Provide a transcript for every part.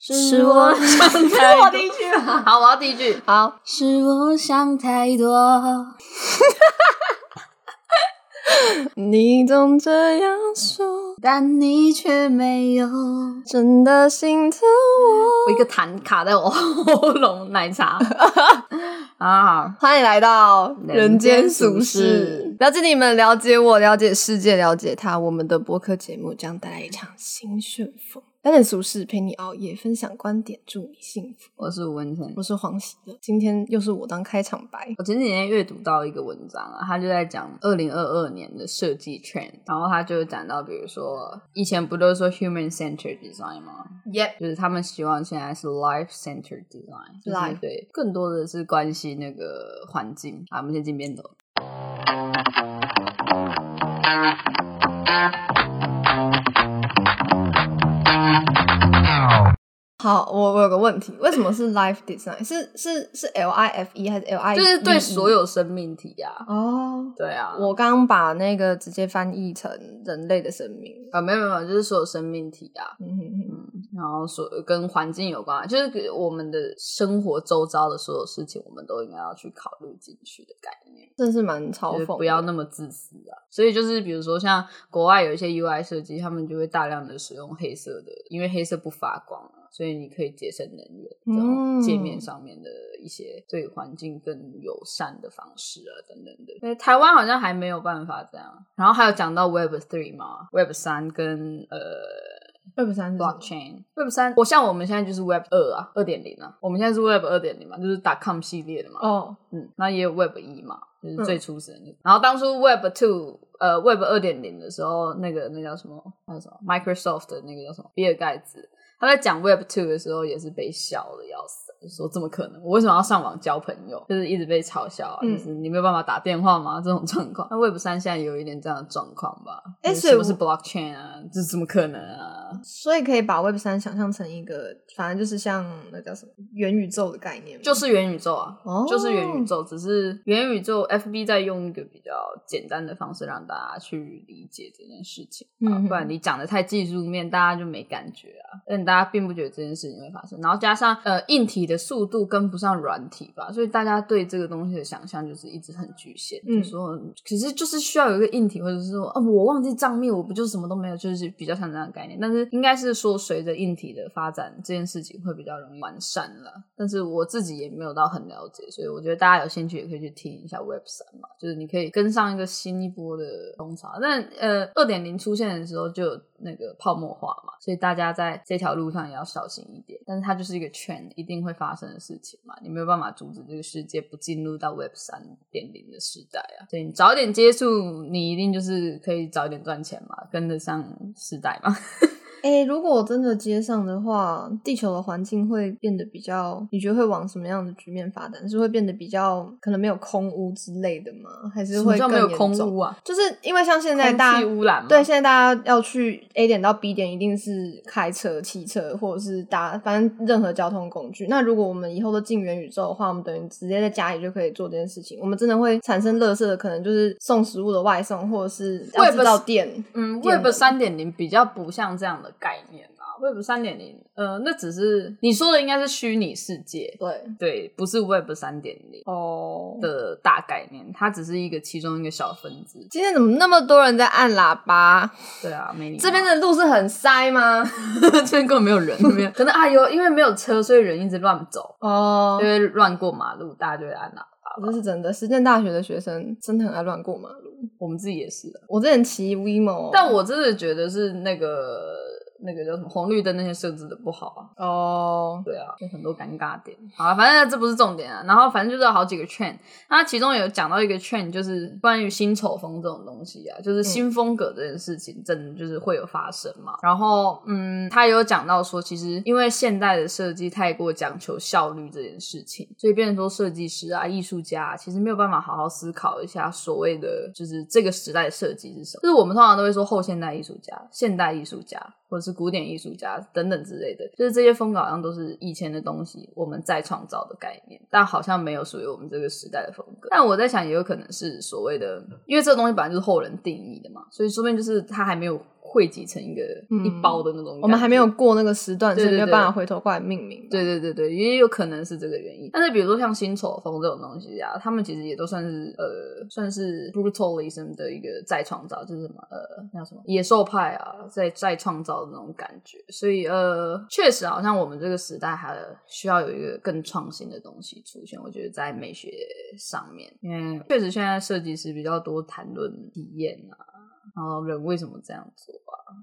是我想太多我第一句吗？好，我要第一句。好，是我想太多。你总这样说，但你却没有。真的心疼我。我一个痰卡在我喉咙，奶茶啊，欢迎来到人间俗世，了解你们，了解我，了解世界，了解他。我们的播客节目将带来一场新旋风。了解俗世，陪你熬夜，分享观点，祝你幸福。我是吴文成。我是黄喜的，今天又是我当开场白。我前几天阅读到一个文章啊，他就在讲二零二二年的设计 trend，然后他就讲到，比如说以前不都是说 human centered design 吗？Yep，就是他们希望现在是 life centered design，就是对，更多的是关系那个环境。啊，我们先进边头。好，我我有个问题，为什么是 life design？是是是 L I F E 还是 L I？就是对所有生命体啊，哦。对啊，我刚刚把那个直接翻译成人类的生命。啊没有没有，就是所有生命体啊，嗯哼哼，然后所跟环境有关，就是给我们的生活周遭的所有事情，我们都应该要去考虑进去的概念。真是蛮嘲就是讽。不要那么自私啊！所以就是比如说像国外有一些 UI 设计，他们就会大量的使用黑色的，因为黑色不发光啊，所以你可以节省能源。这种嗯界面上面的一些对环境更友善的方式啊，等等的。对，台湾好像还没有办法这样。然后还有讲到 Web Three 嘛，Web 三跟呃。Web 三 blockchain Web 三，我像我们现在就是 Web 二啊，二点零啊，我们现在是 Web 二点零嘛，就是打 com 系列的嘛，哦，嗯，那也有 Web 一嘛，就是嗯最初始的那个。然后当初 Web Two，呃，Web 二点零的时候，那个那叫什么？那叫什么？Microsoft 的那个叫什么？比尔盖茨他在讲 Web Two 的时候，也是被笑的要死，就说怎么可能？我为什么要上网交朋友？就是一直被嘲笑啊，嗯就是你没有办法打电话吗？这种状况。那 Web 三现在有一点这样的状况吧？哎所以不是 blockchain 啊？这怎么可能啊？所以可以把 Web 三想象成一个，反正就是像那叫什么元宇宙的概念，就是元宇宙啊，哦就是元宇宙，只是元宇宙 FB 在用一个比较简单的方式让大家去理解这件事情啊，嗯不然你讲的太技术面，大家就没感觉啊，但大家并不觉得这件事情会发生，然后加上呃硬体的速度跟不上软体吧，所以大家对这个东西的想象就是一直很局限，嗯就说可是就是需要有一个硬体，或者是说啊我忘记账密，我不就什么都没有，就是比较像这样的概念，但是应该是说随着硬体的发展，这件事情会比较容易完善了。但是我自己也没有到很了解，所以我觉得大家有兴趣也可以去听一下 Web 三嘛，就是你可以跟上一个新一波的风潮。但呃，二点零出现的时候就有那个泡沫化嘛，所以大家在这条路上也要小心一点。但是它就是一个圈一定会发生的事情嘛，你没有办法阻止这个世界不进入到 Web 三点零的时代啊。所以你早点接触，你一定就是可以早点赚钱嘛，跟得上时代嘛。哎、如果我真的接上的话，地球的环境会变得比较，你觉得会往什么样的局面发展？是会变得比较可能没有空污之类的吗？还是会更没有空严重污啊？就是因为像现在大家污染嘛对，现在大家要去 A 点到 B 点，一定是开车、骑车或者是搭，反正任何交通工具。那如果我们以后都进元宇宙的话，我们等于直接在家里就可以做这件事情。我们真的会产生垃圾的，可能就是送食物的外送，或者是要 Web 制造电。嗯电，Web 能三点零比较不像这样的概念啊。Web 三点零，呃，那只是你说的应该是虚拟世界，对，对，不是 Web 三点零哦。的大概念，它只是一个其中一个小分支。今天怎么那么多人在按喇叭？对啊，没礼貌这边的路是很塞吗？这边根本没有人，没有，可能啊有，因为没有车，所以人一直乱走，哦就，会乱过马路，大家就会按喇叭。这是真的。实践大学的学生真的很爱乱过马路。我们自己也是的，我之前骑 WeMo，但我真的觉得是那个那个叫什么红绿灯那些设置的不好啊。哦，对啊，有很多尴尬点。好了，反正这不是重点啊。然后反正就是好几个 trend，那其中有讲到一个 trend，就是关于新丑风这种东西啊，就是新风格这件事情，真的就是会有发生嘛。然后嗯，他有讲到说，其实因为现代的设计太过讲求效率这件事情，所以变成说设计师啊、艺术家、啊、其实没有办法好好思考一下所谓的就是这个时代的设计是什么。就是我们通常都会说后现代艺术家、现代艺术家。或者是古典艺术家等等之类的，就是这些风格好像都是以前的东西，我们再创造的概念，但好像没有属于我们这个时代的风格。但我在想，也有可能是所谓的，因为这个东西本来就是后人定义的嘛，所以说不定就是它还没有。汇集成一个一包的那种，我们还没有过那个时段，所以没有办法回头过来命名。对对对对，也有可能是这个原因。但是比如说像新丑风这种东西啊，他们其实也都算是呃，算是 brutalism 的一个再创造，就是什么呃，那叫什么野兽派啊，在再创造的那种感觉。所以呃，确实好像我们这个时代还需要有一个更创新的东西出现。我觉得在美学上面，因为确实现在设计师比较多谈论体验啊，然后人为什么这样做啊，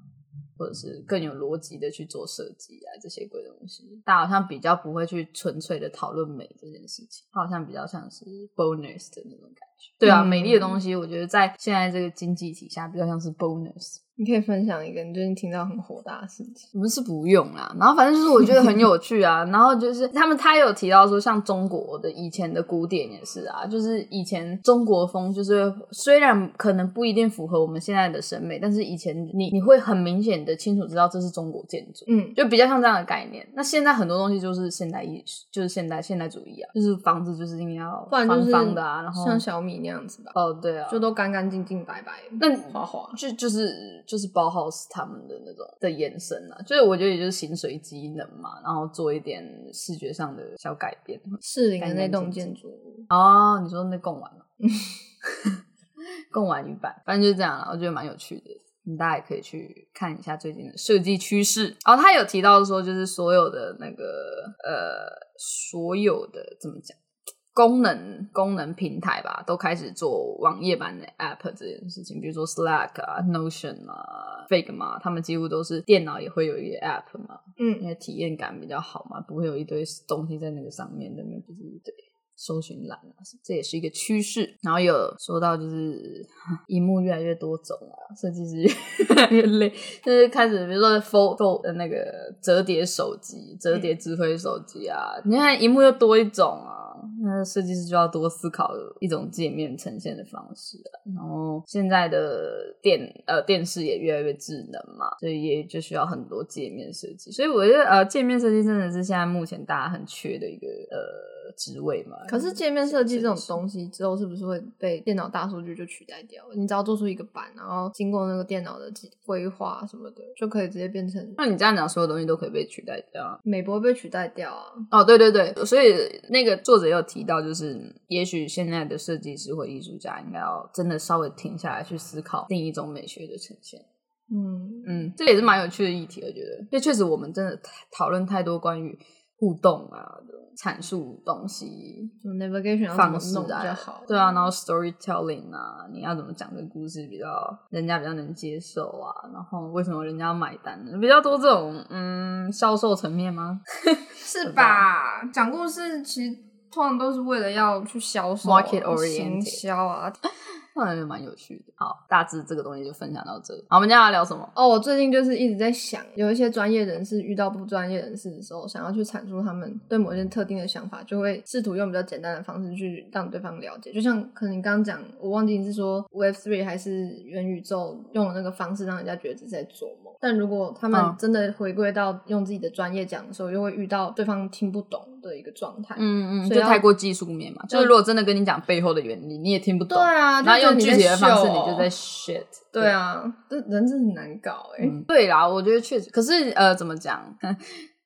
或者是更有逻辑的去做设计啊，这些鬼东西，大家好像比较不会去纯粹的讨论美这件事情，它好像比较像是 bonus 的那种感觉。对啊，嗯美丽的东西，我觉得在现在这个经济体下，比较像是 bonus。你可以分享一个你最近听到很火大的事情。我们是不用啦，然后反正就是我觉得很有趣啊，然后就是他们他有提到说，像中国的以前的古典也是啊，就是以前中国风，就是虽然可能不一定符合我们现在的审美，但是以前你你会很明显的清楚知道这是中国建筑，嗯，就比较像这样的概念。那现在很多东西就是现代艺术，就是现代现代主义啊，就是房子就是应该要方不然就是方的啊，然后像小米那样子吧，哦对啊，就都干干净净、白白，那滑滑。就就是就是包 house 他们的那种的延伸啊，就是我觉得也就是形随机能嘛，然后做一点视觉上的小改变。是林的那栋建筑物，哦，你说那贡丸了，贡丸鱼板，反正就是这样了，我觉得蛮有趣的。嗯大家也可以去看一下最近的设计趋势。然后他有提到说，就是所有的那个呃，所有的怎么讲？功能功能平台吧，都开始做网页版的 App 这件事情，比如说 Slack 啊、Notion 啊、Figma，他们几乎都是电脑也会有一个 App 嘛，嗯因嗯，为体验感比较好嘛，不会有一堆东西在那个上面，那边就是对搜寻栏啊，这也是一个趋势。然后有说到就是 荧幕越来越多种啊，设计师 越来越累，就是开始比如说 Fold Fold 的那个折叠手机、折叠智慧手机啊，你看荧幕又多一种啊。那设计师就要多思考一种界面呈现的方式啊，然后现在的电呃电视也越来越智能嘛，所以也就需要很多界面设计。所以我觉得呃，界面设计真的是现在目前大家很缺的一个呃职位嘛。可是界面设计这种东西之后是不是会被电脑大数据就取代掉？你只要做出一个版，然后经过那个电脑的规划什么的，就可以直接变成那你这样讲，所有东西都可以被取代掉啊。美博会被取代掉啊？哦，对对对，所以那个作者有提到，就是也许现在的设计师或艺术家应该要真的稍微停下来去思考另一种美学的呈现。嗯，嗯，这也是蛮有趣的议题，我觉得，因为确实我们真的讨论太多关于互动啊、这种阐述东西什么 navigation 方式啊，较好？对啊，然后 storytelling 啊，你要怎么讲这个故事比较人家比较能接受啊？然后为什么人家要买单呢？比较多这种嗯销售层面吗？是 吧？讲故事其实通常都是为了要去销售、Market 啊、oriented 行销啊。那也蛮有趣的。好，大致这个东西就分享到这。好，我们接下来聊什么？哦，我最近就是一直在想，有一些专业人士遇到不专业人士的时候，想要去阐述他们对某些特定的想法，就会试图用比较简单的方式去让对方了解。就像可能你刚刚讲，我忘记你是说 Web Three 还是元宇宙用的那个方式，让人家觉得只是在做梦。但如果他们嗯真的回归到用自己的专业讲的时候，又会遇到对方听不懂的一个状态。嗯嗯，所以就太过技术面嘛。就是如果真的跟你讲背后的原理，你也听不懂。对啊，就然后用具体的方式，你就在 shit。对啊，这人真的很难搞哎、嗯，对啦，我觉得确实，可是呃，怎么讲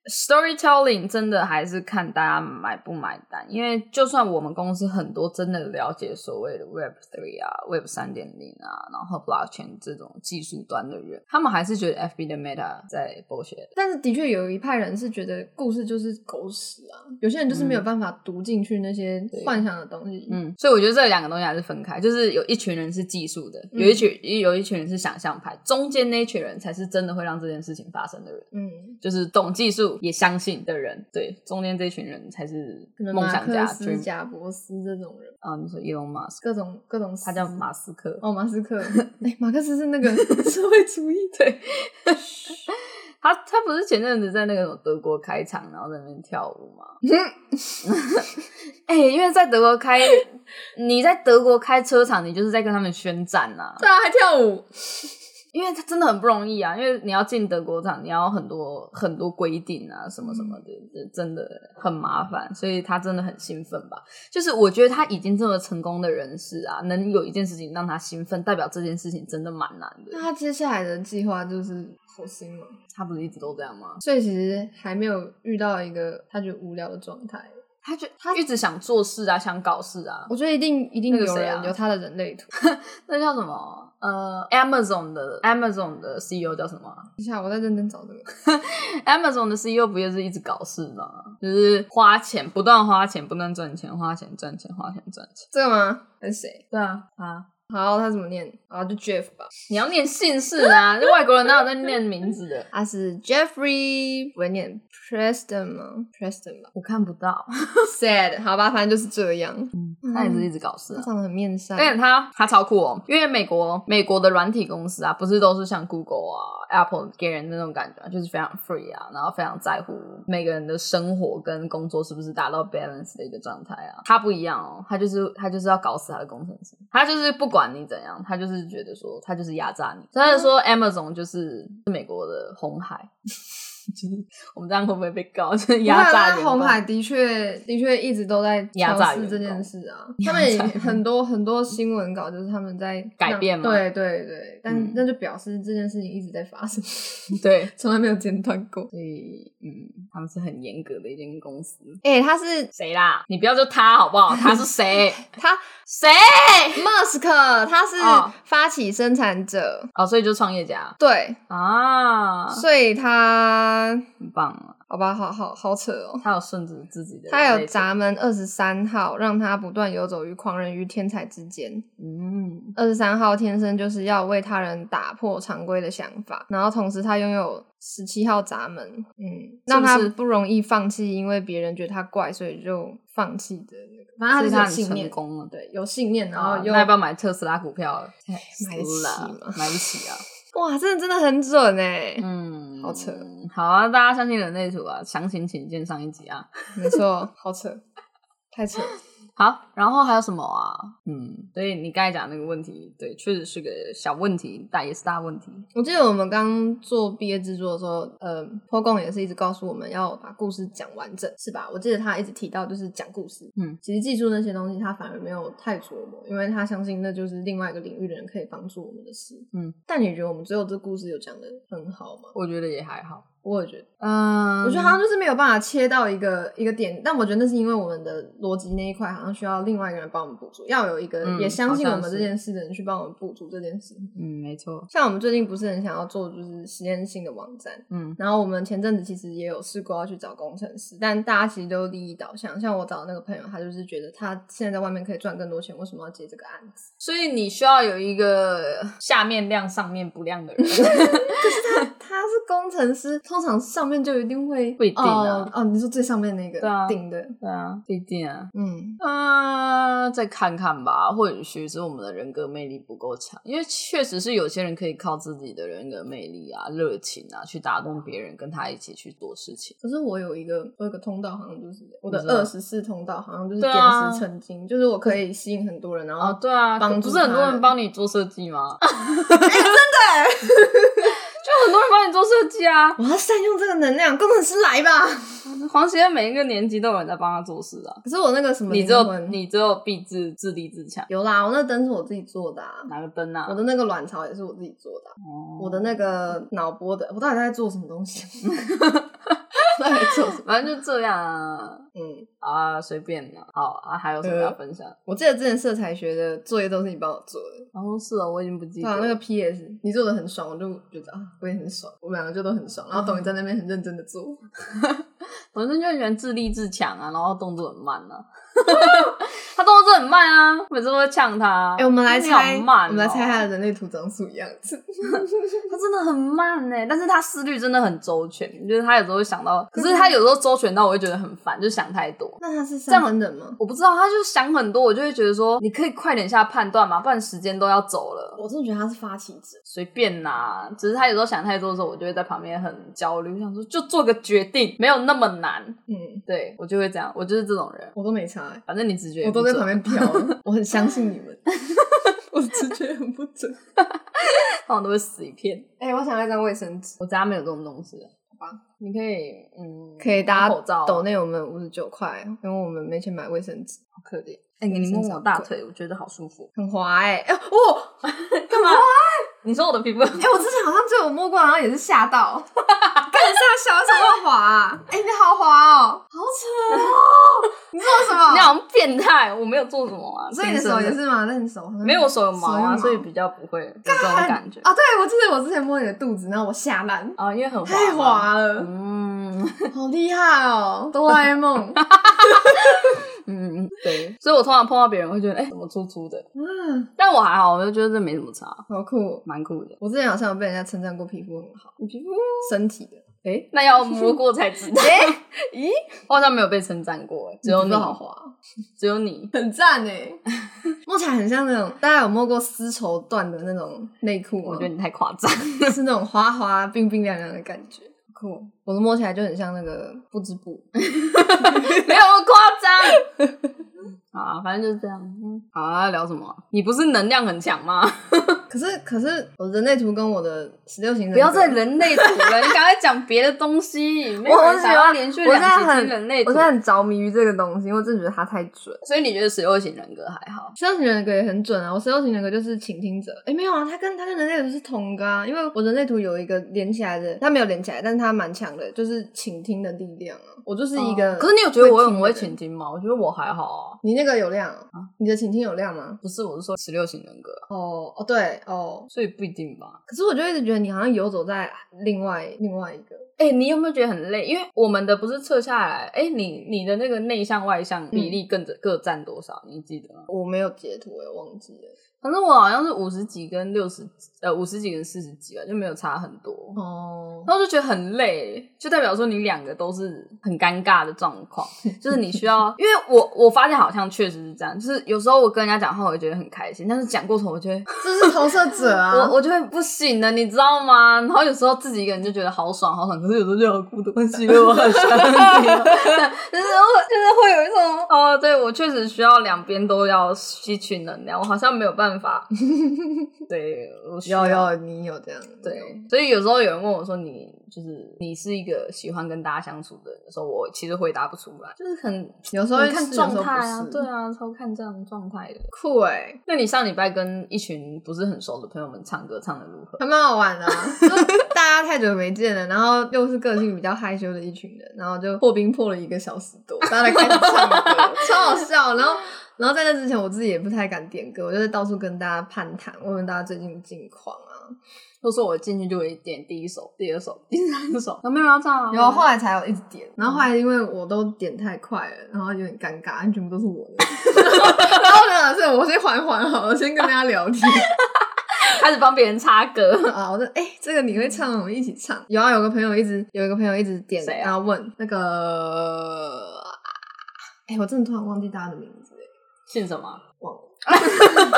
？storytelling 真的还是看大家买不买单，因为就算我们公司很多真的了解所谓的 Web Three 啊、Web 三点零啊，然后 Blockchain 这种技术端的人，他们还是觉得 FB 的 Meta 在 bullshit。但是的确有一派人是觉得故事就是狗屎啊，有些人就是没有办法读进去那些幻想的东西。嗯，所以我觉得这两个东西还是分开，就是有一群人是技术的，有一群有一群人是想象派，中间那群人才是真的会让这件事情发生的人。嗯，就是懂技术也相信的人，对，中间这群人才是梦想家。克思、dream 贾伯斯这种人，啊，你说 Elon Musk，各种各种，他叫马斯克，哦，马斯克。哎，马克思是那个 社会主义对，他他不是前阵子在那个什么德国开场，然后在那边跳舞吗？哎、因为在德国开，你在德国开车厂，你就是在跟他们宣战呐、对啊，还跳舞。因为它真的很不容易啊，因为你要进德国厂，你要很多很多规定啊，什么什么的，这真的很麻烦，所以他真的很兴奋吧。就是我觉得他已经这么成功的人士啊，能有一件事情让他兴奋，代表这件事情真的蛮难的。那他接下来的计划就是火星了，他不是一直都这样吗？所以其实还没有遇到一个他觉得无聊的状态。他就他一直想做事啊，想搞事啊。我觉得一定一定有人有他的人类图。那叫什么？呃，Amazon 的 Amazon 的 CEO 叫什么啊等一下，我在认真找这个。Amazon 的 CEO 不也是一直搞事吗？就是花钱，不断花钱，不断赚钱，花钱赚钱，花钱赚钱。这个吗？还是谁？对啊，啊，好，他怎么念？啊，就 Jeff 吧。你要念姓氏啊，那外国人哪有在念名字的？他是 Jeffrey，不会念 Preston 吗？Preston 吧。我看不到，Sad，好吧，反正就是这样。他也是一直搞事啊。他长得很面善。而且他他超酷哦，因为美国美国的软体公司啊，不是都是像 Google 啊、Apple 给人那种感觉，就是非常 free 啊，然后非常在乎每个人的生活跟工作是不是达到 balance 的一个状态啊。他不一样哦，他就是他就是要搞死他的工程师，他就是不管你怎样，他就是觉得说他就是压榨你。所以说 Amazon 就是美国的红海，就是我们这样会不会被告？就是压榨员工红海的确的确一直都在压榨这件事啊。他们也很多很多新闻稿就是他们在 改变嘛对对对，但嗯那就表示这件事情一直在发生，对，从来没有间断过。所以嗯，他们是很严格的一间公司。哎、他是谁啦？你不要就他好不好？他是谁？他谁？Musk，他是哦发起生产者，哦，所以就创业家对，啊，所以他很棒啊！好吧，好好好扯哦。他有顺着自己的，他有，闸门二十三号，让他不断游走于狂人与天才之间。嗯，二十三号天生就是要为他人打破常规的想法，然后同时他拥有十七号闸门，嗯，让他不容易放弃，因为别人觉得他怪，所以就放弃的那个。反正他是有信念成，功了。对，有信念，然啊后又、那要不要买特斯拉股票？买得起啦吗 买不起啊。哇，真的真的很准哎、嗯，好扯。好啊，大家相信人类图啊，详情请见上一集啊。没错，好扯，太扯。好，然后还有什么啊？嗯，所以你刚才讲那个问题，对，确实是个小问题，但也是大问题。我记得我们刚做毕业制作的时候，呃，坡公也是一直告诉我们要把故事讲完整，是吧？我记得他一直提到就是讲故事，嗯，其实技术那些东西他反而没有太琢磨，因为他相信那就是另外一个领域的人可以帮助我们的事。嗯，但你觉得我们最后这故事有讲的很好吗？我觉得也还好。我也觉得，嗯，我觉得好像就是没有办法切到一个一个点，但我觉得那是因为我们的逻辑那一块好像需要另外一个人帮我们补足，要有一个嗯也相信我们这件事的人去帮我们补足这件事。嗯，没错。像我们最近不是很想要做就是实验性的网站，嗯然后我们前阵子其实也有试过要去找工程师，但大家其实都利益导向。像我找的那个朋友，他就是觉得他现在在外面可以赚更多钱，为什么要接这个案子？所以你需要有一个下面亮、上面不亮的人。可是他他是工程师，通常上面就一定会不一定啊。哦哦，你说最上面那个对啊。顶的，对啊，不一定啊。嗯，啊，再看看吧，或许是我们的人格魅力不够强，因为确实是有些人可以靠自己的人格魅力啊、热情啊，去打动别人，跟他一起去做事情。可是我有一个我有一个通道，好像就是我的二十四通道，好像就是对点啊石成金，就是我可以吸引很多人，然后哦，对啊，帮助不是很多人帮你做设计吗？就很多人帮你做设计啊。我要善用这个能量，工程师来吧。黄喜在每一个年级都有人在帮他做事啊。可是我那个什么你只有你只有必自自立自强。有啦，我那灯是我自己做的、啊，哪个灯啊？我的那个卵巢也是我自己做的啊、哦我的那个脑波的，我到底在做什么东西？我到底在做什么？反正就这样啊。嗯，啊，随便啦。好啊，还有什么要分享？我记得之前色彩学的作业都是你帮我做的。然后，是哦，我已经不记得。那个 PS 你做的很爽，我就觉得啊，我也很爽，我们两个就都很爽。然后董宇在那边很认真的做，反正就很喜欢自立自强啊，然后动作很慢啊。他动作真很慢啊，每次都会呛他。哎、我们来你好猜，慢、哦我们来猜他的人类图长什么样子。他真的很慢呢，但是他思虑真的很周全，就是他有时候会想到，可是他有时候周全到我会觉得很烦，就想太多。那他是这样三分人吗？我不知道，他就想很多，我就会觉得说，你可以快点下判断嘛，不然时间都要走了。我真的觉得他是发起者。随便啦，只是他有时候想太多的时候，我就会在旁边很焦虑，想说就做个决定，没有那么难。嗯，对我就会这样，我就是这种人。我都没差、欸，反正你直觉我都在旁边飘，我很相信你们。我直觉很不准。通常都会死一片。哎、我想要一张卫生纸，我家没有这种东西，好吧？你可以，嗯，可以大家口罩，抖内我们五十九块，因为我们没钱买卫生纸，好可怜。哎、你摸摸我大腿，我觉得好舒服。很滑哎、哎、哦，干嘛？你说我的皮肤？哎、我之前好像就有摸过，好像也是吓到，干啥小为什么滑、啊？哎、你好滑哦，好扯哦！你做什么？你好像变态，我没有做什么啊。所以你的手也是吗？那你手没有，我手有毛啊，手所以比较不会有这种感觉啊！对，我记得我之前摸你的肚子，然后我下烂，啊，因为很滑，太。滑了，嗯好厉害哦！哆啦 A 梦，嗯，对，所以我通常碰到别人会觉得，哎、怎么粗粗的？嗯，但我还好，我就觉得这没什么差，好酷。蛮酷的。我之前好像有被人家称赞过皮肤很好，你皮肤，身体的。哎、那要摸过才知道。哎，咦，我好像没有被称赞过，只有你你好滑，只有你。很赞哎，摸起来很像那种大家有摸过丝绸缎的那种内裤吗？我觉得你太夸张。是那种滑滑、冰冰凉凉的感觉。酷，我的摸起来就很像那个不织布。没有那么夸张。好啊，反正就是这样。嗯，好啊，聊什么啊？你不是能量很强吗？可是可是我人类图跟我的十六型人格不要再人类图了，你赶快讲别的东西。没有我人很喜欢想要连续两集听人类图我现，在很着迷于这个东西，因为我真的觉得它太准。所以你觉得十六型人格还好？十六型人格也很准啊，我十六型人格就是倾听者。哎，没有啊，他跟他跟人类图是同个啊，因为我人类图有一个连起来的，他没有连起来，但是他蛮强的，就是倾听的力量啊。我就是一个、哦可是你有觉得我很会倾倾听吗？我觉得我还好啊。你那个有量啊？你的倾听有量吗？不是，我是说十六型人格啊，哦哦，对哦。所以不一定吧。可是我就一直觉得你好像游走在另外另外一个。哎、你有没有觉得很累？因为我们的不是测下来，哎、你你的那个内向外向比例各各占多少？你记得吗？我没有截图，我也忘记了。反正我好像是五十几跟六十，呃，五十几跟四十几吧，就没有差很多。哦，然后就觉得很累，就代表说你两个都是很尴尬的状况，就是你需要，因为我我发现好像确实是这样，就是有时候我跟人家讲话，我会觉得很开心，但是讲过头，我觉得这是投射者啊！我我就会不行的，你知道吗？然后有时候自己一个人就觉得好爽好爽，可是有时候就好孤独，因为我很喜欢你哦，就是会就是会有一种哦，对我确实需要两边都要吸取能量，我好像没有办法，对我需要要有你有这样对，所以有时候有人问我说你就是你是一个喜欢跟大家相处的人的时候，我其实回答不出来，就是很有时候会看状态啊，对啊，超看这样的状态的。酷哎、那你上礼拜跟一群不是很熟的朋友们唱歌，唱的如何？还蛮好玩的、啊，就大家太久没见了，然后又是个性比较害羞的一群人，然后就破冰破了一个小时多，大家来开始唱歌，超好笑。然后，然后在那之前，我自己也不太敢点歌，我就是到处跟大家攀谈，问问大家最近的近况啊。都说我进去就会点第一首、第二首、第三首，有没有人要唱啊？然后后来才有一直点，然后后来因为我都点太快了，然后有点尴尬，全部都是我的。然后我想是我先缓缓好了，先跟大家聊天。开始帮别人插歌，啊，我说哎、这个你会唱，我们一起唱。有啊，有个朋友一直有一个朋友一直点，啊然后问那个，哎、我真的突然忘记大家的名字了，姓什么？忘了。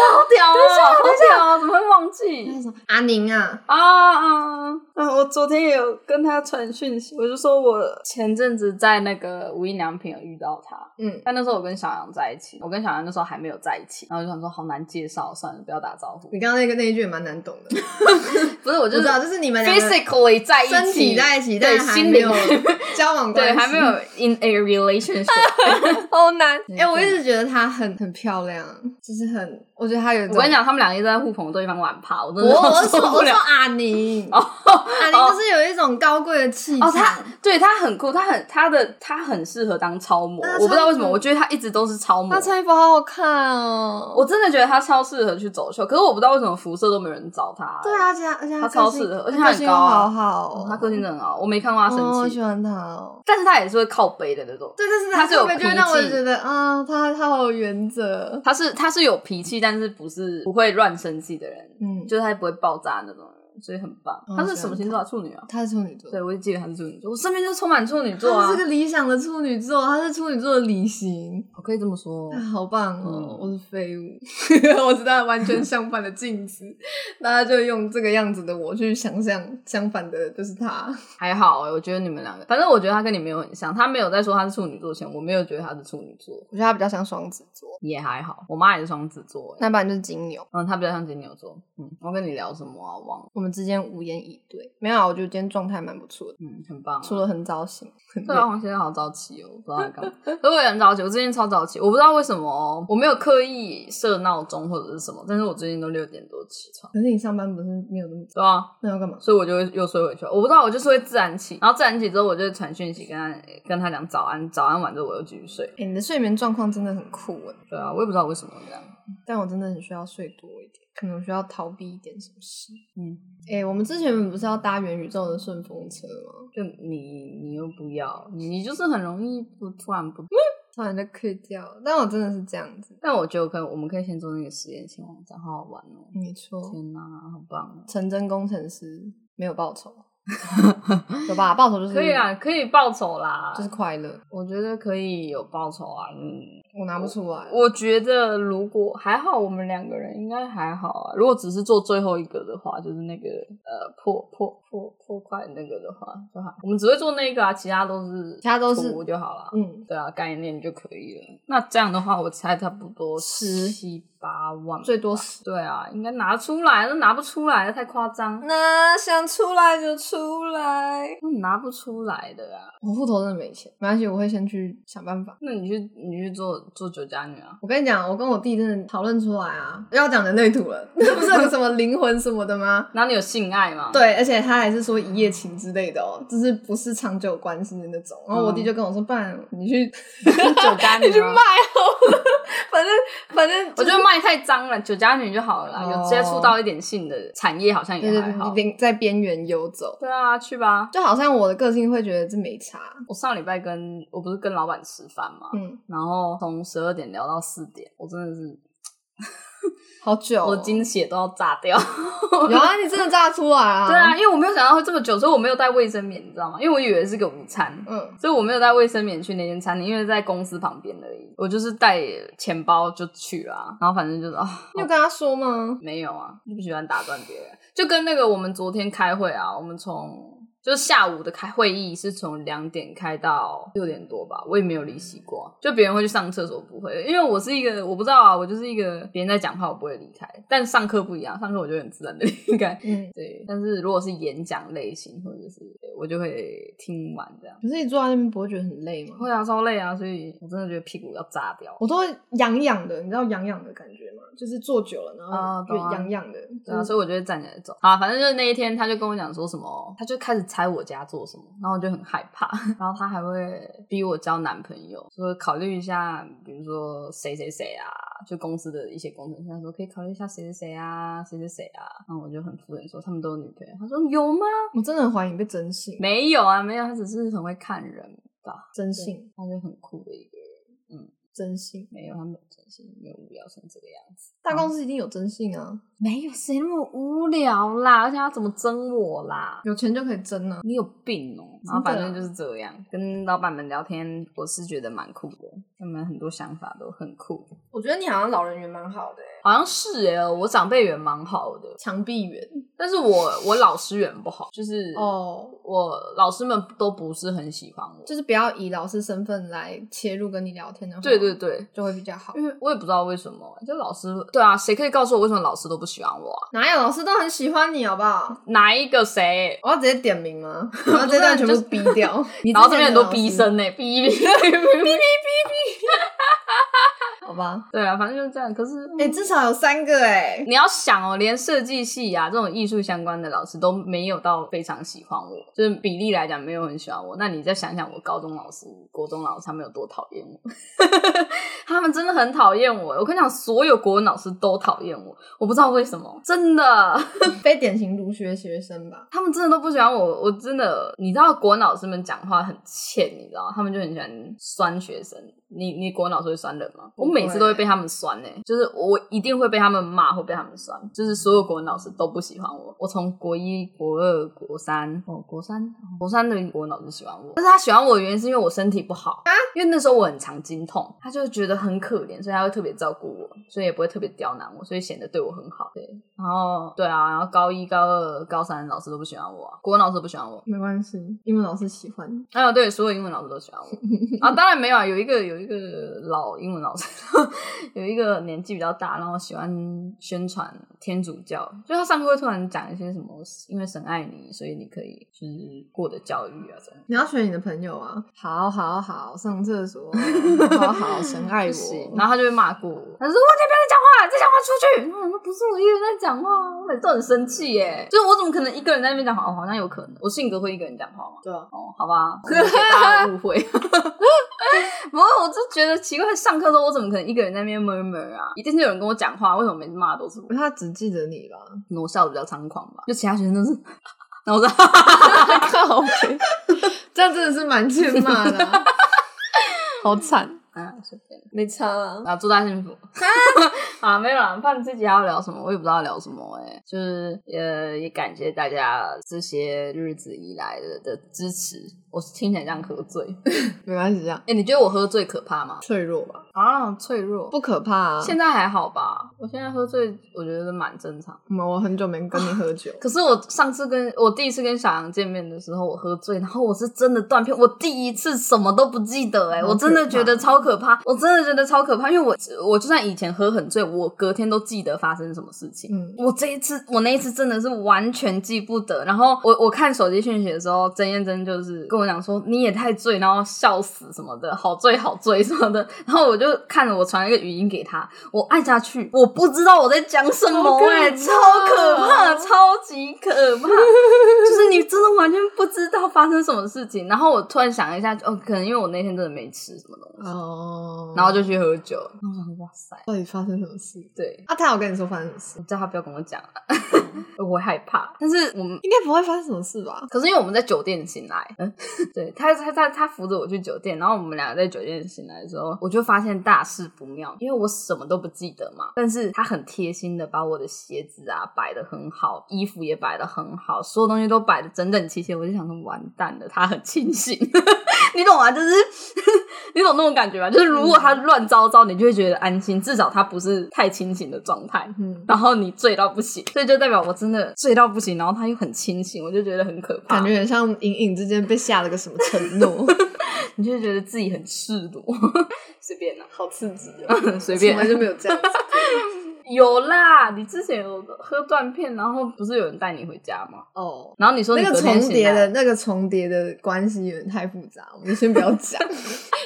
好屌哦！好屌哦！怎么会忘记？阿宁啊，啊啊！啊！我昨天也有跟他传讯息，我就说我前阵子在那个无印良品有遇到他，嗯，但那时候我跟小杨在一起，我跟小杨那时候还没有在一起，然后我就想说好难介绍，算了，不要打招呼。你刚刚那个那一句也蛮难懂的，不是，我就知道，就是你们 physically 在一起，身体在一起，对，但还心灵没有交往关对，还没有 in a relationship。好难。哎、嗯我一直觉得她很很漂亮，就是很，我觉得他有我跟你讲，他们两个一直在互捧对方碗帕，我真我的我说我说。阿宁，哦阿玲就是有一种高贵的气哦，场。他对他很酷，他很他的他很适合当超模，啊我不知道为什么，我觉得他一直都是超模她。穿衣服好好看哦，我真的觉得他超适合去走秀，可是我不知道为什么辐射都没有人找他。对，啊，而且她而且他她超适合，而且他她很高啊，好好哦，哦他个性真的很好，我没看过他哦，我生气，喜欢她哦。但是他也是会靠背的那种。对，但是她是有后面就会让我脾气觉得啊，她她好有原则，他是他是有脾气，但是不是不会乱生气的人，嗯，就是他不会爆炸那种人。所以很棒。哦他是什么星座啊？处女啊。他是处女座，对，我就记得他是处女座。我身边就充满处女座啊他是，个理想的处女座，他是处女座的理型。我可以这么说。啊好棒哦！嗯我是废物，我是他完全相反的镜子。大家就用这个样子的我去想象，相反的就是他。还好、欸，我觉得你们两个，反正我觉得他跟你没有很像。他没有在说他是处女座前，我没有觉得他是处女座，我觉得他比较像双子座，也还好。我妈也是双子座、欸，那不然就是金牛。嗯，他比较像金牛座。嗯，我跟你聊什么啊？忘了。我们之间无言以对。没有啊，我觉得今天状态蛮不错的，嗯，很棒、啊。除了很早醒，很对啊，我现在好早起哦，我不知道在干嘛。我也很早起，我最近超早起，我不知道为什么哦，我没有刻意设闹钟或者是什么，但是我最近都六点多起床。可是你上班不是没有那么早，对啊，那要干嘛？所以我就会又睡回去了。我不知道，我就是会自然起，然后自然起之后，我就会传讯息跟他跟他讲早安，早安完之后我又继续睡。哎、你的睡眠状况真的很酷哎，对啊，我也不知道为什么这样。但我真的很需要睡多一点，可能需要逃避一点什么事。嗯，哎、我们之前不是要搭元宇宙的顺风车吗？就你你又不要，你你就是很容易不突然不。突然就 Q 掉，但我真的是这样子。但我觉得可以，我们可以先做那个实验性网站，好好玩哦！没错，天哪，好棒哦！成真工程师没有报酬，有吧？报酬就是可以啊，，可以报酬啦，就是快乐。我觉得可以有报酬啊。嗯，我拿不出来，我觉得如果还好，我们两个人应该还好啊。如果只是做最后一个的话，就是那个呃破破破破块那个的话，就好。我们只会做那个啊，其他都是其他都是图就好了。嗯，对啊，概念就可以了。那这样的话，我猜差不多十七八万，最多十。对啊，应该拿出来，那拿不出来，太夸张，那想出来就出来。那拿不出来的啊。我户头真的没钱，没关系，我会先去想办法。那你去你去做做酒家女啊？我跟你讲，我跟我弟真的讨论出来啊，要讲人类图了，那不是有什么灵魂什么的吗？然后你有性爱吗？，对，而且他还是说一夜情之类的哦，就是不是长久关系的那种。然后我弟就跟我说：“不然你去 酒家女你去卖好了，反正反正我觉得卖太脏了，酒家女就好了啦。哦有接触到一点性的产业，好像就是也还好。边在边缘游走，对啊，去吧。就好像我的个性会觉得这没差。我上礼拜跟我不是跟老板吃饭嘛，嗯，然后从十二点聊到四点，我真的是 好久、我的精血都要炸掉。有啊，你真的炸出来啊？对啊，因为我没有想到会这么久，所以我没有带卫生棉，你知道吗？因为我以为是个午餐。嗯，所以我没有带卫生棉去那间餐厅，因为在公司旁边而已。我就是带钱包就去了啊、然后反正就是啊，你有跟他说吗？没有啊，不喜欢打断别人。就跟那个我们昨天开会啊，我们从就是下午的开会议是从两点开到六点多吧，我也没有离席过。就别人会去上厕所不会，因为我是一个我不知道啊，我就是一个别人在讲话我不会离开，但上课不一样，上课我就很自然的 离开。嗯，对，但是如果是演讲类型或者是对我就会听完这样。可是你坐在那边不会觉得很累吗？会啊，超累啊，所以我真的觉得屁股要炸掉。我都会痒痒的，你知道痒痒的感觉吗？就是坐久了，然后就啊懂啊痒痒的。对啊，就是所以我就会站起来走啊。反正就是那一天，他就跟我讲说什么，他就开始猜我家做什么，然后我就很害怕。然后他还会逼我交男朋友，说考虑一下，比如说谁谁谁啊，就公司的一些工程师，他说可以考虑一下谁谁谁啊，谁谁谁啊。然后我就很敷衍说他们都有女朋友，他说有吗？我真的很怀疑你被真信，没有啊，没有，他只是很会看人吧，真信，他就很酷的一个人。真性。没有，他没有真性，没有无聊成这个样子。大公司一定有真性啊，没有，谁那么无聊啦？而且他怎么争我啦？有钱就可以争啊。你有病哦、然后反正就是这样，跟老板们聊天，我是觉得蛮酷的，他们很多想法都很酷，我觉得你好像老人缘蛮好的、欸，好像是哎、我长辈缘蛮好的，墙壁缘但是我我老师缘不好，就是哦，我老师们都不是很喜欢我，就是不要以老师身份来切入跟你聊天的话，对对对，就会比较好。因为我也不知道为什么，就老师对啊，谁可以告诉我为什么老师都不喜欢我啊？哪有老师都很喜欢你，好不好？哪一个谁？我要直接点名吗？然后这段全部逼掉。你然后这边很多逼声呢，哔哔哔哔哔。好吧？对啊，反正就是这样。可是，哎、至少有三个哎、你要想哦，连设计系啊这种艺术相关的老师都没有到非常喜欢我，就是比例来讲没有很喜欢我。那你再想想，我高中老师、国中老师他们有多讨厌我？他们真的很讨厌我。我跟你讲，所有国文老师都讨厌我，我不知道为什么，真的，非典型儒学学生吧？他们真的都不喜欢我。我真的，你知道国文老师们讲话很欠，你知道，他们就很喜欢酸学生。你你国文老师会酸人吗？我每次都会被他们酸呢、就是我一定会被他们骂或被他们酸，就是所有国文老师都不喜欢我。我从国一、国二、国三，哦，国三，国三的国文老师喜欢我，但是他喜欢我的原因是因为我身体不好啊，因为那时候我很常经痛，他就觉得很可怜，所以他会特别照顾我，所以也不会特别刁难我，所以显得对我很好。对，然后对啊，然后高一、高二、高三老师都不喜欢我、啊，国文老师不喜欢我。没关系，英文老师喜欢。啊，对，所有英文老师都喜欢我啊，当然没有啊，有一个有一个老英文老师，有一个年纪比较大，然后喜欢宣传天主教，就他上课会突然讲一些什么，因为神爱你，所以你可以就是过得教育啊，这样。你要选你的朋友啊！好好好，上厕所，好好，神爱我。然后他就会骂过我，他说：“我你不要再讲话，再讲话出去。”我说：“不是我一个人在讲话，我每次都很生气耶，就是我怎么可能一个人在那边讲话？哦，好像有可能，我性格会一个人讲话吗？对啊，哦，好吧，大家误会。不过我就觉得奇怪，上课的时候我怎么可能一个人在那边 murmur 啊？一定是有人跟我讲话，为什么每次骂的都是我？他只记得你吧？可能我笑的比较猖狂吧，就其他学生都是，然后我说 靠北，这样真的是蛮欠骂的啊、好惨。啊随便，没差啊，啊祝大家幸福啊 没有啦，怕你自己还要聊什么？我也不知道聊什么哎、就是呃也感谢大家这些日子以来的的支持。我是听起来像喝醉，没关系，这样哎、你觉得我喝醉可怕吗？脆弱吧，啊，脆弱，不可怕啊。现在还好吧？我现在喝醉，我觉得蛮正常。嗯我很久没跟你喝 酒，可是我上次跟我第一次跟小杨见面的时候，我喝醉，然后我是真的断片，我第一次什么都不记得、哎，我真的觉得超可怕，我真的觉得超可怕，因为我我就算以前喝很醉，我隔天都记得发生什么事情。嗯，我这一次，我那一次真的是完全记不得。然后我我看手机讯息的时候，曾燕珍就是跟我讲说你也太醉，然后笑死什么的，好醉好醉什么的。然后我就看了我传了一个语音给他，我按下去，我不知道我在讲什么、好可哎，超可怕，超级可怕，就是你真的完全不知道发生什么事情。然后我突然想一下，哦，可能因为我那天真的没吃什么东西，哦，然后就去喝酒。然后我想说，哇塞，到底发生什么事？对。啊，他有跟你说发生什么事？我叫他不要跟我讲了，我会害怕。但是我们应该不会发生什么事吧？可是因为我们在酒店醒来，嗯，对他他他他扶着我去酒店，然后我们两个在酒店醒来的时候，我就发现大事不妙，因为我什么都不记得嘛。但是他很贴心的把我的鞋子啊摆的很好，衣服也摆的很好，所有东西都摆的整整齐齐。我就想说，完蛋了，他很清醒，你懂吗？就是 你懂那种感觉吗？就是如果他乱糟糟，你就会觉得安心，至少他不是太清醒的状态。嗯，然后你醉到不行，所以就代表我真的醉到不行，然后他又很清醒，我就觉得很可怕。感觉很像隐隐之间被下了个什么承诺，你就会觉得自己很赤裸，随便啦，好刺激哦！随便从来就没有这样子。有啦。你之前有喝断片，然后不是有人带你回家吗？哦，然后你说你那个重叠的那个重叠的关系有点太复杂，我们就先不要讲。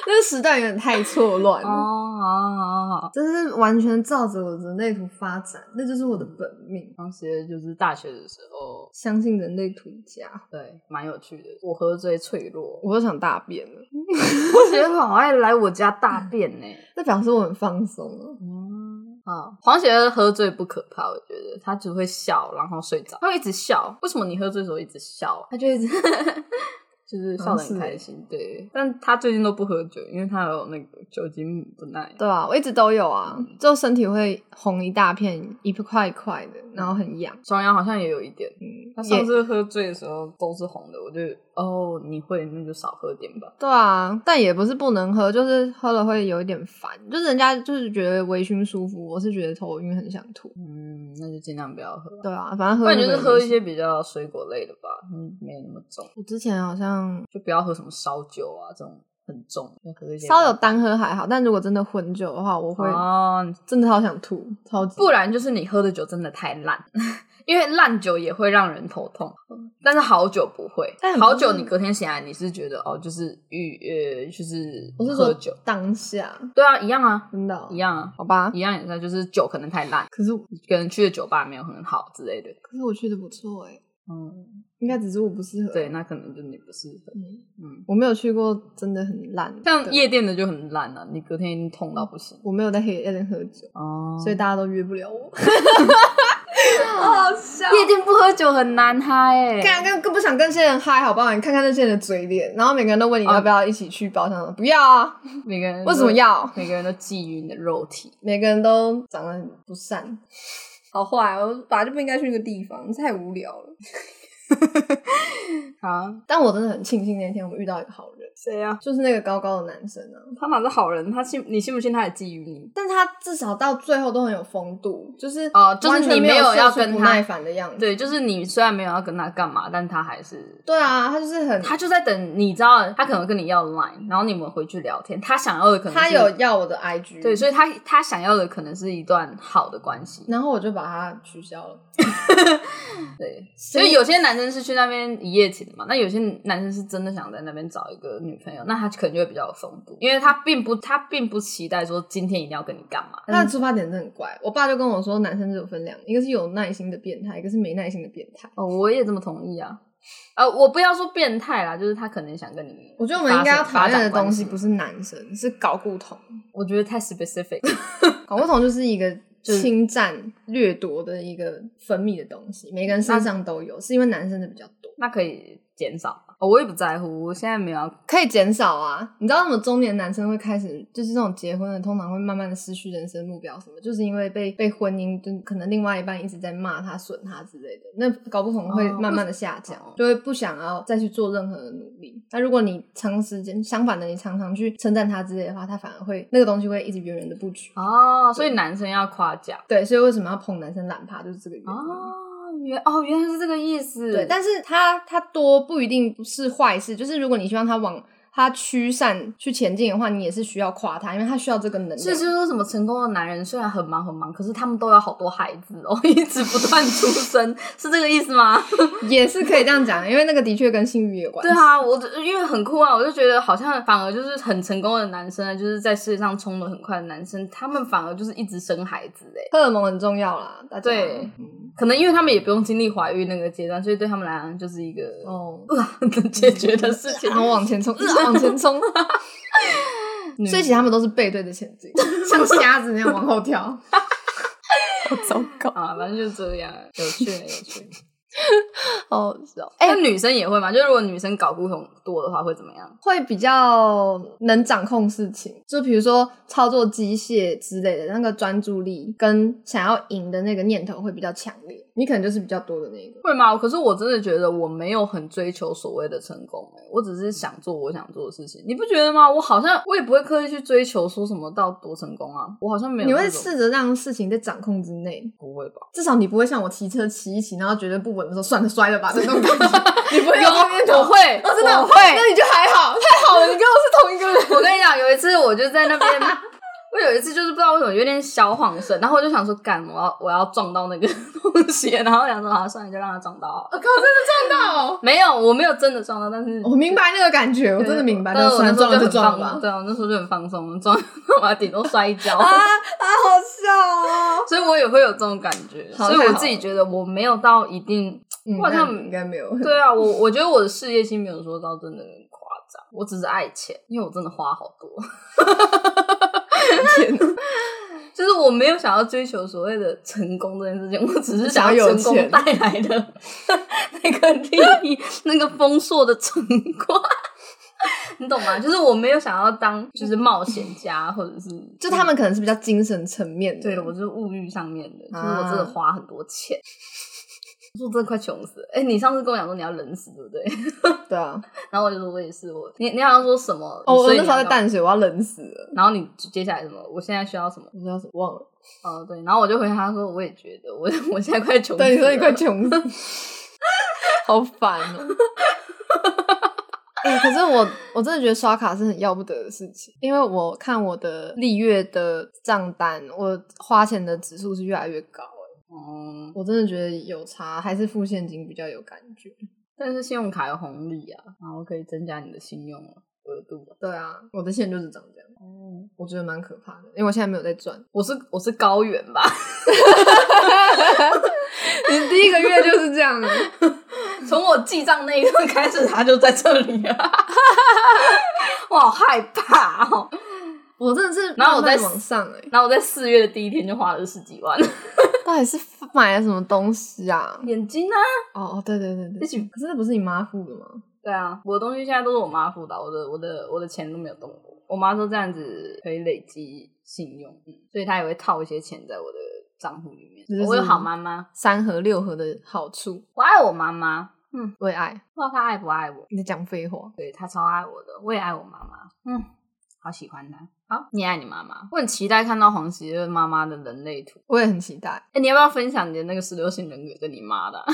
那个时段有点太错乱哦，了，好好好。真是完全照着我的人类图发展，那就是我的本命。当时就是大学的时候，相信人类图家，对，蛮有趣的。我喝醉脆弱，我都想大便了，我觉得好爱来我家大便呢、那表示我很放松了。嗯啊，黄雪儿喝醉不可怕，我觉得他只会笑，然后睡着，他会一直笑。为什么你喝醉的时候一直笑？他就一直 就是笑得很开心。对，但他最近都不喝酒，因为他有那个酒精不耐。对啊，我一直都有啊，之后身体会红一大片，一块一块的，然后很痒。双阳好像也有一点，嗯，她也上次喝醉的时候都是红的，我就哦，你会那就少喝点吧。对啊，但也不是不能喝，就是喝了会有一点烦，就是人家就是觉得微醺舒服，我是觉得头晕很想吐。嗯，那就尽量不要喝。对啊，反正喝不然就是喝一些比较水果类的吧，嗯，没有那么重，我之前好像就不要喝什么烧酒啊这种很重，就喝一些稍有单喝还好，但如果真的混酒的话，我会哦，真的好想吐，超级不然就是你喝的酒真的太烂，因为烂酒也会让人头痛，但是好酒不会但。好酒你隔天醒来你是觉得哦，就是欲呃，就是我是说喝酒，当下对啊，一样啊，真的哦一样啊，好吧。一样也是，就是酒可能太烂，可是可能去的酒吧没有很好之类的。可是我去的不错哎，嗯，应该只是我不适合。对，，那可能就你不适合。嗯，嗯，我没有去过真的很烂，像夜店的就很烂啊，你隔天痛到不行。我没有在黑夜店喝酒，哦，所以大家都约不了我。好笑。夜店不喝酒很难嗨哎、干更更不想跟这些人嗨，好不好？你看看那些人的嘴脸，然后每个人都问你要不要一起去包厢，不要啊，每个人为什么？要？每个人都觊觎你的肉体。每个人都长得很不善，好坏，我本来就不应该去那个地方，太无聊了。好，但我真的很庆幸那天我们遇到一个好人，谁呀、就是那个高高的男生啊。他哪是好人？他信你信不信他也觊觎你？但他至少到最后都很有风度，就是哦就是你没有要跟他不耐烦的样子。对，就是你虽然没有要跟他干嘛，但他还是对啊，他就是很他就在等你知道，他可能跟你要 line，然后你们回去聊天。他想要的可能是他有要我的 IG，对，所以他他想要的可能是一段好的关系。然后我就把他取消了。对，所以有些男生是去那边一夜情的嘛，那有些男生是真的想在那边找一个女朋友，那他可能就会比较有风度，因为他并不他并不期待说今天一定要跟你干嘛。他的出发点真的很怪。我爸就跟我说，男生是有分两，一个是有耐心的变态，一个是没耐心的变态。哦，我也这么同意啊。呃，我不要说变态啦，就是他可能想跟你。我觉得我们应该要讨发厌的东西不是男生，是搞不同。我觉得太 specific。搞不同就是一个侵占、掠夺的一个分泌的东西，每个人身上都有，是因为男生的比较多。那可以减少我也不在乎，我现在没有。可以减少啊！你知道，什么中年男生会开始，就是这种结婚的，通常会慢慢的失去人生目标，什么，就是因为被被婚姻，就可能另外一半一直在骂他、损他之类的，那搞不同会哦慢慢的下降，哦就会不想要再去做任何的努力。那如果你长时间相反的，你常常去称赞他之类的话，他反而会那个东西会一直源源的不绝。哦，所以男生要夸奖。对，所以为什么要捧男生懒趴，就是这个原因。哦，原哦原来是这个意思。对，但是它它多不一定是坏事，就是如果你希望它往他驱散去前进的话，你也是需要夸他，因为他需要这个能量。所以就是说什么成功的男人虽然很忙很忙，可是他们都有好多孩子哦，一直不断出生，是这个意思吗？也是可以这样讲，因为那个的确跟性欲有关。对，啊，我因为很酷啊，我就觉得好像反而就是很成功的男生，就是在世界上冲的很快的男生，他们反而就是一直生孩子哎。荷尔蒙很重要啦，大家。对嗯可能因为他们也不用经历怀孕那个阶段，所以对他们来讲就是一个哦，能 解决的事情。然后往前冲，往前冲。女所以其实他们都是背对着前进，像瞎子那样往后跳。好糟糕啊，反正就是这样，有趣有趣。哦，是哦，哎、女生也会吗？就是如果女生搞不同多的话，会怎么样？会比较能掌控事情，就比如说操作机械之类的，那个专注力跟想要赢的那个念头会比较强烈。你可能就是比较多的那个。会吗？可是我真的觉得我没有很追求所谓的成功、欸，我只是想做我想做的事情。你不觉得吗？我好像我也不会刻意去追求说什么到多成功啊，我好像没有你。会试着让事情在掌控之内，不会吧？至少你不会像我骑车骑一骑，然后觉得不稳的时候，算了，摔了吧这种感觉。你不会有这个念头我会，哦，真的我会。那你就还好，太好了，你跟我是同一个人。我跟你讲，有一次我就在那边，我有一次就是不知道为什么有点小晃神，然后我就想说，干，我要我要撞到那个 东西，然后想说，好，算了，就让它撞到好了。我靠，真的撞到！没有，我没有真的撞到，但是我明白那个感觉，我真的明白。但是我那时候就就很放撞了。对啊，我那时候就很放松，撞 我顶多摔一跤。啊啊，好笑哦！所以我也会有这种感觉，所以我自己觉得我没有到一定，嗯我好像应该没有。对啊，我我觉得我的事业心没有说到真的很夸张，我只是爱钱，因为我真的花好多，天 就是我没有想要追求所谓的成功这件事情，我只是想要成功带来的那个利益，那个丰硕的成果。你懂吗？就是我没有想要当就是冒险家，或者是 就他们可能是比较精神层面的。对我就是物欲上面的，就是啊我真的花很多钱。我说真的快穷死了！哎、你上次跟我讲说你要冷死，对不对？对啊。然后我就说我也是，我你你好像说什么？哦，我那时候在淡水，我要冷死了。然后你接下来什么？我现在需要什么？我不知道什么忘了。哦，对，然后我就回他说，我也觉得我我现在快穷。对，你说你快穷死，好烦哦。哎、可是我我真的觉得刷卡是很要不得的事情，因为我看我的历月的账单，我花钱的指数是越来越高、欸。嗯，我真的觉得有差，还是付现金比较有感觉。但是信用卡有红利啊，然后可以增加你的信用额度啊。对啊，我的线就是长这样，哦，我觉得蛮可怕的，因为我现在没有在赚。我是我是高原吧？你第一个月就是这样的，从我记账那一刻开始，他就在这里了。我好害怕哦！我真的是然后我在往上哎、然后我在四月的第一天就花了十几万，到底是买了什么东西啊？眼睛啊，哦哦，对对对对，一起可是那不是你妈付的吗？对啊，我的东西现在都是我妈付的，我的我的我的钱都没有动过。我妈说这样子可以累积信用，嗯，所以她也会套一些钱在我的账户里面我有好妈妈，三盒六盒的好处，我爱我妈妈，嗯，我也爱，不知道她爱不爱我。你在讲废话。对她超爱我的，我也爱我妈妈，嗯，好喜欢她。好，你爱你妈妈，我很期待看到黄喜乐妈妈的人类图。我也很期待。哎、你要不要分享你的那个十六型人格跟你妈的啊、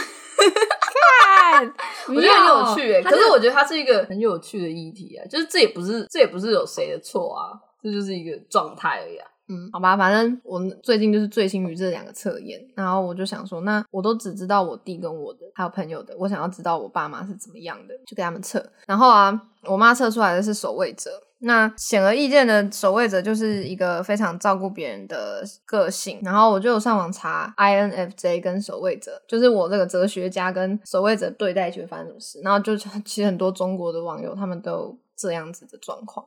我 我觉得很有趣诶、可是我觉得它是一个很有趣的议题啊，就是这也不是这也不是有谁的错啊，这就是一个状态而已啊。嗯，好吧，反正我最近就是醉心于这两个测验，然后我就想说，那我都只知道我弟跟我的，还有朋友的，我想要知道我爸妈是怎么样的，就给他们测。然后啊，我妈测出来的是守卫者，那显而易见的守卫者就是一个非常照顾别人的个性。然后我就上网查 INFJ 跟守卫者，就是我这个哲学家跟守卫者对待就会发生什么事。然后就其实很多中国的网友他们都这样子的状况。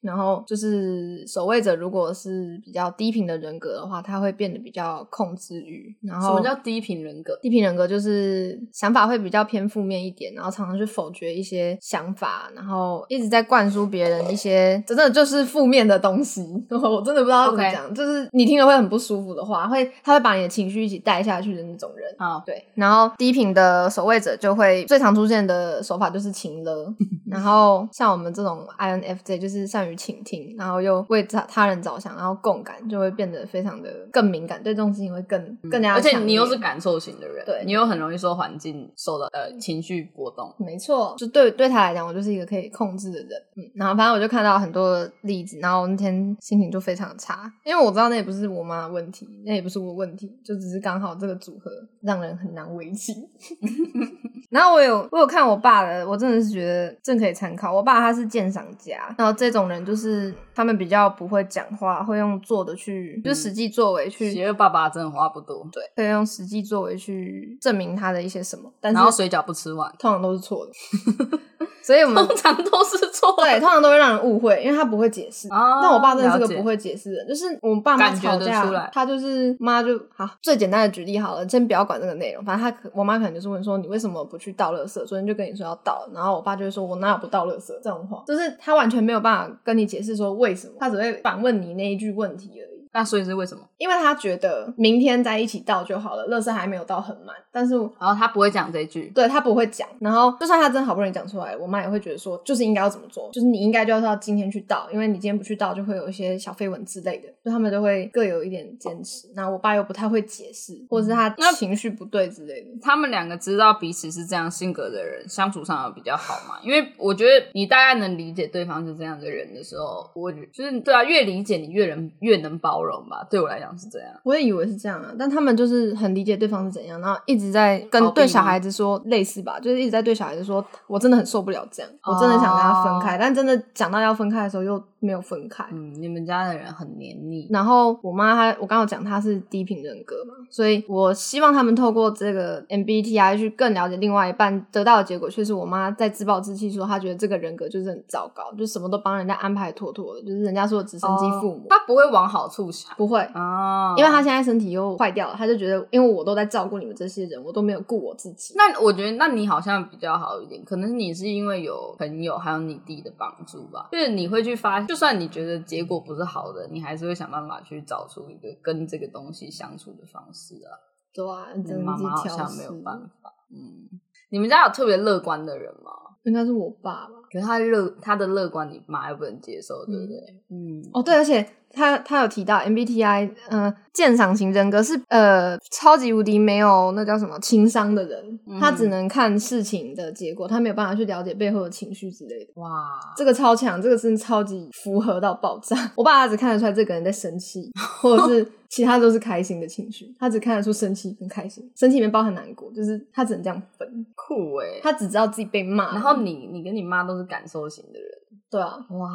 然后就是守卫者，如果是比较低频的人格的话，他会变得比较控制欲。然后什么叫低频人格？低频人格？就是想法会比较偏负面一点，然后常常去否决一些想法，然后一直在灌输别人一些真的就是负面的东西。我真的不知道怎么讲就是你听了会很不舒服的话，会他会把你的情绪一起带下去的那种人。啊，对，然后低频的守卫者就会最常出现的手法就是情勒，然后像我们这种 INFJ 就是善于倾听，然后又为他他人着想，然后共感就会变得非常的更敏感，对这种事情会更更加而且你又是感受型的人，对你又很容易受环境受到呃情绪波动。没错，就对对他来讲，我就是一个可以控制的人。嗯，然后反正我就看到很多的例子，然后那天心情就非常差，因为我知道那也不是我妈的问题，那也不是我的问题，就只是刚好这个组合让人很难为情。然后我有我有看我爸的，我真的是觉得正可以参考。我爸他是鉴赏家，然后这种人就是他们比较不会讲话，会用做的去，就实际作为去，邪恶爸爸真的话不多，对，可以用实际作为去证明他的一些什么，但是然后水饺不吃完，通常都是错的。所以我们通常都是错的。对，通常都会让人误会，因为他不会解释。哦但我爸真的是个不会解释的人，就是我们爸妈吵架，他就是妈就好。最简单的举例好了，先不要管这个内容，反正他可我妈可能就是问说你为什么不去倒垃圾，昨天就跟你说要倒，然后我爸就会说我哪有不倒垃圾这种话，就是他完全没有办法跟你解释说为什么，他只会反问你那一句问题而已。那所以是为什么？因为他觉得明天在一起倒就好了，乐色还没有倒很满，但是然后他不会讲这一句，对他不会讲，然后就算他真的好不容易讲出来，我妈也会觉得说，就是应该要怎么做，就是你应该就要到今天去倒，因为你今天不去倒，就会有一些小绯闻之类的，就他们都会各有一点坚持。那我爸又不太会解释，或者是他那情绪不对之类的。他们两个知道彼此是这样性格的人，相处上有比较好嘛？因为我觉得你大概能理解对方是这样的人的时候，我觉就是对啊，越理解你越能越能包容吧。对我来讲是这样。我也以为是这样啊，但他们就是很理解对方是怎样，然后一直在跟对小孩子说类似吧，就是一直在对小孩子说，我真的很受不了这样，我真的想跟他分开，但真的讲到要分开的时候又没有分开。嗯，你们家的人很黏腻，然后我妈她，我刚刚有讲她是低频人格嘛，所以我希望他们透过这个 MBTI 去更了解另外一半，得到的结果却是我妈在自暴自弃，说她觉得这个人格就是很糟糕，就什么都帮人家安排妥妥的，就是人家说的直升机父母。她不会往好处想不会，哦，因为她现在身体又坏掉了，她就觉得因为我都在照顾你们这些人，我都没有顾我自己。那我觉得，那你好像比较好一点，可能你是因为有朋友还有你弟的帮助吧，就是你会去发，就算你觉得结果不是好的，你还是会想办法去找出一个跟这个东西相处的方式啊。对啊，你妈妈好像没有办法，嗯，你们家有特别乐观的人吗？应该是我爸吧。可是他乐他的乐观，你妈又不能接受，对不对？嗯，哦，对，而且他他有提到 MBTI，呃，鉴赏型人格是呃超级无敌没有那叫什么情商的人，嗯他只能看事情的结果，他没有办法去了解背后的情绪之类的。哇，这个超强，这个真的超级符合到爆炸。我爸他只看得出来这个人在生气，或者是 其他都是开心的情绪，他只看得出生气跟开心，生气里面包含难过，就是他只能这样分，酷哎！他只知道自己被骂，然后你你跟你妈都是感受型的人，对啊，哇，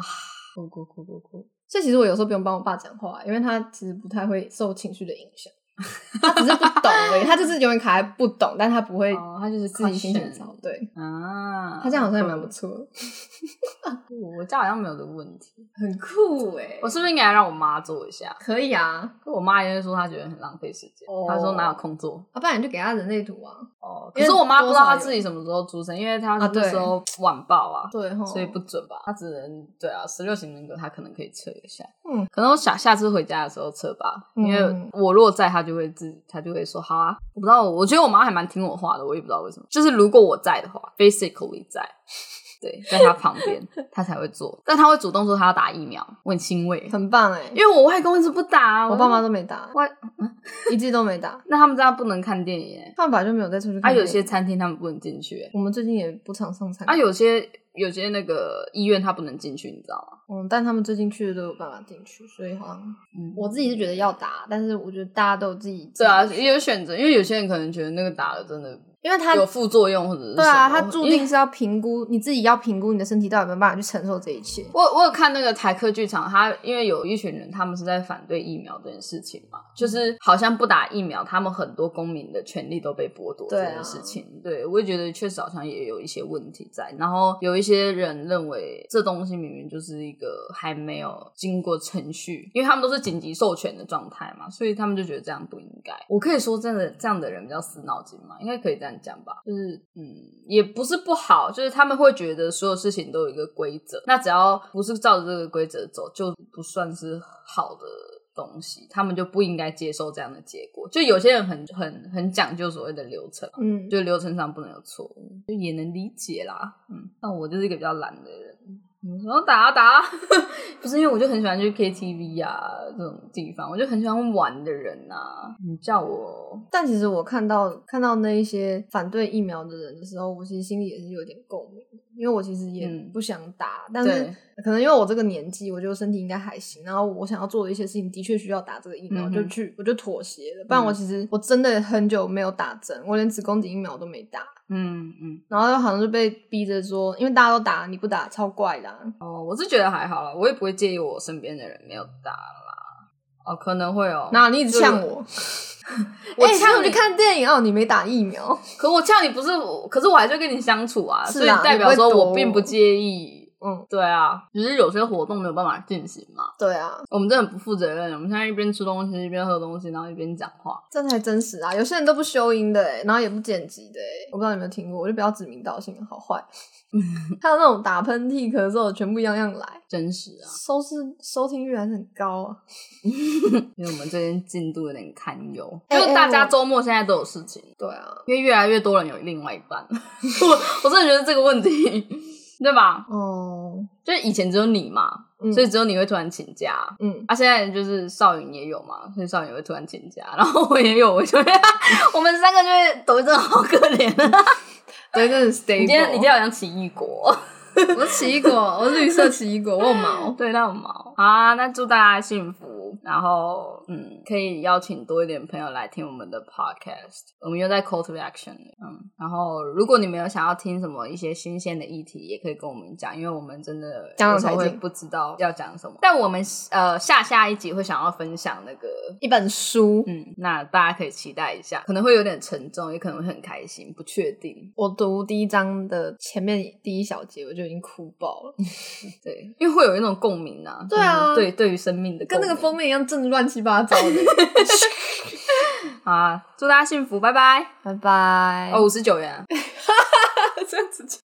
酷酷酷酷酷！这其实我有时候不用帮我爸讲话，因为他其实不太会受情绪的影响。他只是不懂而已，他就是永远卡在不懂，但他不会哦，他就是自己先去 question 找。对，啊，他这样好像也蛮不错的，我家好像没有这个问题，很酷哎我是不是应该让我妈做一下？可以啊，可我妈也会说她觉得很浪费时间，哦她说哪有空做。啊，不然你就给她人类图啊。哦，可是我妈不知道她自己什么时候出生，因为她那时候晚报啊，对哈，所以不准吧？她只能对啊，十六型人格她可能可以测一下。嗯，可能我想下次回家的时候测吧，嗯因为我如果在，她就会自他就会说好啊。我不知道，我觉得我妈还蛮听我话的，我也不知道为什么。就是如果我在的话，basically 在。对，在他旁边，他才会做，但他会主动说他要打疫苗，我很欣慰，很棒哎因，为我外公一直不打啊，我爸妈都没打，外，一直都没打，那他们这样不能看电影耶，他们本来就没有再出去啊。有些餐厅他们不能进去耶，我们最近也不常上餐啊，有些有些那个医院他不能进去，你知道吗？嗯，但他们最近去的都有办法进去，所以好像嗯，我自己是觉得要打，但是我觉得大家都有自己对啊，也有选择，因为有些人可能觉得那个打了真的因为它有副作用或者是对啊，什么他注定是要评估你自己要评估你的身体到底有没有办法去承受这一切。我我有看那个台客剧场，他因为有一群人他们是在反对疫苗这件事情嘛，就是好像不打疫苗，他们很多公民的权利都被剥夺这件事情。对我也觉得确实好像也有一些问题在。然后有一些人认为这东西明明就是一个还没有经过程序，因为他们都是紧急授权的状态嘛，所以他们就觉得这样不应该。我可以说真的这样的人比较死脑筋嘛？应该可以这样讲吧，就是嗯，也不是不好，就是他们会觉得所有事情都有一个规则，那只要不是照着这个规则走，就不算是好的东西，他们就不应该接受这样的结果。就有些人很很很讲究所谓的流程，嗯，就流程上不能有错误，就也能理解啦。嗯，但我就是一个比较懒的人。嗯，然后打啊打啊，不是因为我就很喜欢去 KTV 啊这种地方，我就很喜欢玩的人呐。你叫我但其实我看到看到那一些反对疫苗的人的时候，我其实心里也是有点共鸣，因为我其实也嗯。不想打，但是可能因为我这个年纪，我觉得身体应该还行，然后我想要做的一些事情的确需要打这个疫苗，嗯就去我就妥协了。不然我其实我真的很久没有打针，我连子宫颈疫苗都没打，嗯嗯。然后好像就被逼着说，因为大家都打，你不打超怪的啊、哦，我是觉得还好啦，我也不会介意我身边的人没有打啦。哦，可能会哦。那你一直呛我，我哎呛你我去看电影哦，你没打疫苗，可我呛你不是，可是我还是跟你相处啊，所以代表说我并不介意。嗯，对啊，只是有些活动没有办法进行嘛。对啊，我们真的很不负责任，我们现在一边吃东西一边喝东西，然后一边讲话。这才真实啊！有些人都不修音的哎，然后也不剪辑的哎，我不知道你有没有听过，我就不要指名道姓，好坏。还有那种打喷嚏、咳嗽，全部样样来，真实啊，收视收听率还是很高啊。因为我们最近进度有点堪忧，哎就是大家周末现在都有事情，对啊，因为越来越多人有另外一半。我我真的觉得这个问题，对吧？哦，就是以前只有你嘛，嗯所以只有你会突然请假。嗯，啊，现在就是少云也有嘛，所以少云会突然请假，然后我也有，我就会 我们三个就会抖一阵好可怜。对，真的是 stable。你今天你今天好像奇异果，我是奇异果，我是绿色奇异果，我有毛。对，它有毛。好啊，那祝大家幸福，然后嗯，可以邀请多一点朋友来听我们的 podcast。我们又在 call to action，嗯，然后如果你们有想要听什么一些新鲜的议题，也可以跟我们讲，因为我们真的讲得有时候会不知道要讲什么。但我们呃下下一集会想要分享那个一本书，嗯，那大家可以期待一下，可能会有点沉重，也可能会很开心，不确定。我读第一章的前面第一小节，我就就已经哭爆了。对，因为会有一种共鸣啊。对啊，对，对于生命的跟那个封面一样，正的乱七八糟的。好，祝大家幸福，拜拜，拜拜。哦，五十九元、这样子。